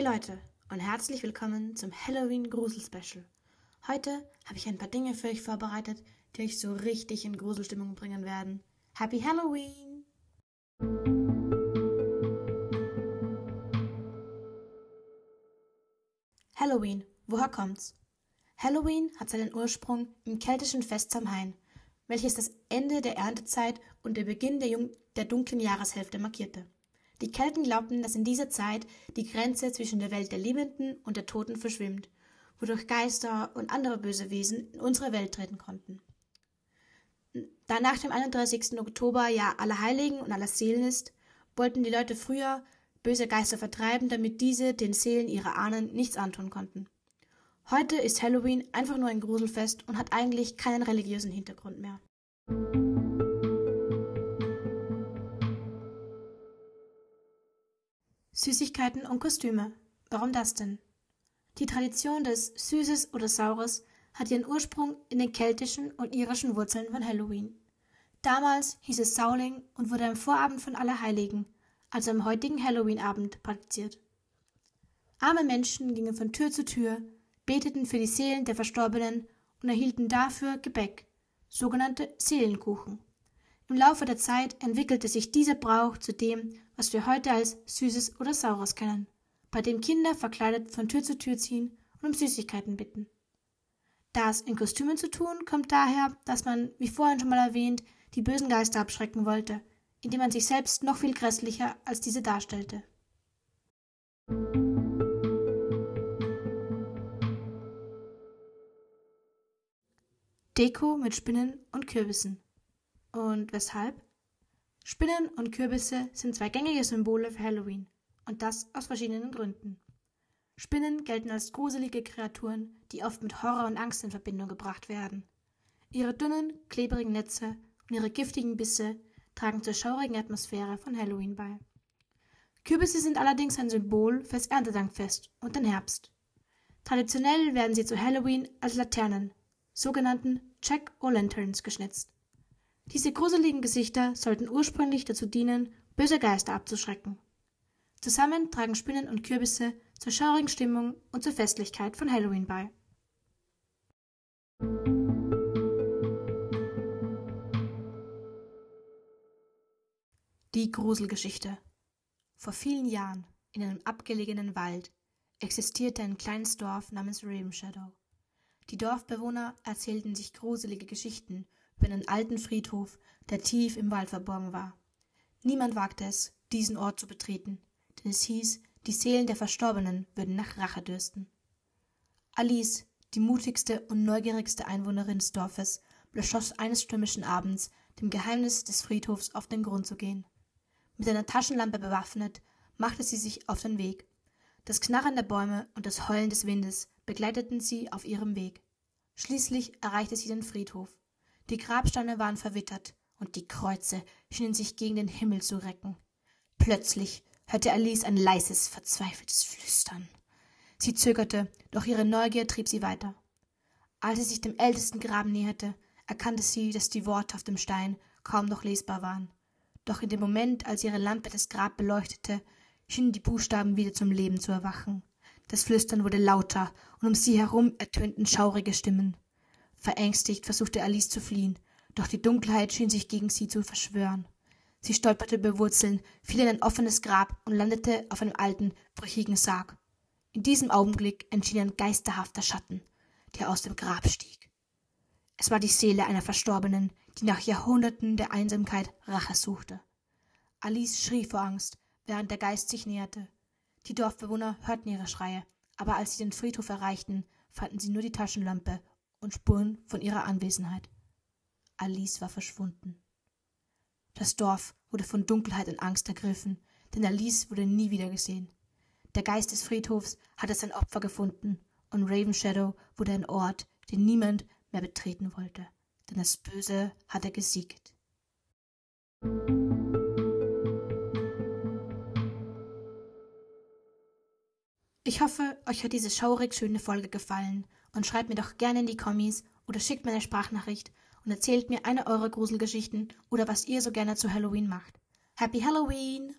Leute und herzlich willkommen zum Halloween Grusel Special. Heute habe ich ein paar Dinge für euch vorbereitet, die euch so richtig in Gruselstimmung bringen werden. Happy Halloween! Halloween, woher kommt's? Halloween hat seinen Ursprung im keltischen Fest Samhain, welches das Ende der Erntezeit und der Beginn der, der dunklen Jahreshälfte markierte. Die Kelten glaubten, dass in dieser Zeit die Grenze zwischen der Welt der Lebenden und der Toten verschwimmt, wodurch Geister und andere böse Wesen in unsere Welt treten konnten. Da nach dem 31. Oktober ja Allerheiligen und aller Seelen ist, wollten die Leute früher böse Geister vertreiben, damit diese den Seelen ihrer Ahnen nichts antun konnten. Heute ist Halloween einfach nur ein Gruselfest und hat eigentlich keinen religiösen Hintergrund mehr. Süßigkeiten und Kostüme. Warum das denn? Die Tradition des Süßes oder Saures hat ihren Ursprung in den keltischen und irischen Wurzeln von Halloween. Damals hieß es Sauling und wurde am Vorabend von Allerheiligen, also am heutigen Halloween-Abend, praktiziert. Arme Menschen gingen von Tür zu Tür, beteten für die Seelen der Verstorbenen und erhielten dafür Gebäck, sogenannte Seelenkuchen. Im Laufe der Zeit entwickelte sich dieser Brauch zu dem, was wir heute als Süßes oder Saures kennen, bei dem Kinder verkleidet von Tür zu Tür ziehen und um Süßigkeiten bitten. Das in Kostümen zu tun, kommt daher, dass man, wie vorhin schon mal erwähnt, die bösen Geister abschrecken wollte, indem man sich selbst noch viel grässlicher als diese darstellte. Deko mit Spinnen und Kürbissen. Und weshalb? Spinnen und Kürbisse sind zwei gängige Symbole für Halloween. Und das aus verschiedenen Gründen. Spinnen gelten als gruselige Kreaturen, die oft mit Horror und Angst in Verbindung gebracht werden. Ihre dünnen, klebrigen Netze und ihre giftigen Bisse tragen zur schaurigen Atmosphäre von Halloween bei. Kürbisse sind allerdings ein Symbol fürs Erntedankfest und den Herbst. Traditionell werden sie zu Halloween als Laternen, sogenannten Jack-O-Lanterns, geschnitzt. Diese gruseligen Gesichter sollten ursprünglich dazu dienen, böse Geister abzuschrecken. Zusammen tragen Spinnen und Kürbisse zur schaurigen Stimmung und zur Festlichkeit von Halloween bei. Die Gruselgeschichte Vor vielen Jahren, in einem abgelegenen Wald, existierte ein kleines Dorf namens Raven Shadow. Die Dorfbewohner erzählten sich gruselige Geschichten über einen alten Friedhof, der tief im Wald verborgen war. Niemand wagte es, diesen Ort zu betreten, denn es hieß, die Seelen der Verstorbenen würden nach Rache dürsten. Alice, die mutigste und neugierigste Einwohnerin des Dorfes, beschloss eines stürmischen Abends, dem Geheimnis des Friedhofs auf den Grund zu gehen. Mit einer Taschenlampe bewaffnet, machte sie sich auf den Weg. Das Knarren der Bäume und das Heulen des Windes begleiteten sie auf ihrem Weg. Schließlich erreichte sie den Friedhof. Die Grabsteine waren verwittert und die Kreuze schienen sich gegen den Himmel zu recken. Plötzlich hörte Alice ein leises, verzweifeltes Flüstern. Sie zögerte, doch ihre Neugier trieb sie weiter. Als sie sich dem ältesten Graben näherte, erkannte sie, dass die Worte auf dem Stein kaum noch lesbar waren. Doch in dem Moment, als ihre Lampe das Grab beleuchtete, schienen die Buchstaben wieder zum Leben zu erwachen. Das Flüstern wurde lauter, und um sie herum ertönten schaurige Stimmen. Verängstigt versuchte Alice zu fliehen, doch die Dunkelheit schien sich gegen sie zu verschwören. Sie stolperte über Wurzeln, fiel in ein offenes Grab und landete auf einem alten, brüchigen Sarg. In diesem Augenblick erschien ein geisterhafter Schatten, der aus dem Grab stieg. Es war die Seele einer Verstorbenen, die nach Jahrhunderten der Einsamkeit Rache suchte. Alice schrie vor Angst, während der Geist sich näherte. Die Dorfbewohner hörten ihre Schreie, aber als sie den Friedhof erreichten, fanden sie nur die Taschenlampe und Spuren von ihrer Anwesenheit. Alice war verschwunden. Das Dorf wurde von Dunkelheit und Angst ergriffen, denn Alice wurde nie wieder gesehen. Der Geist des Friedhofs hatte sein Opfer gefunden, und Raven Shadow wurde ein Ort, den niemand mehr betreten wollte, denn das Böse hatte gesiegt. Ich hoffe, euch hat diese schaurig schöne Folge gefallen und schreibt mir doch gerne in die Kommis oder schickt mir eine Sprachnachricht und erzählt mir eine eurer Gruselgeschichten oder was ihr so gerne zu Halloween macht. Happy Halloween!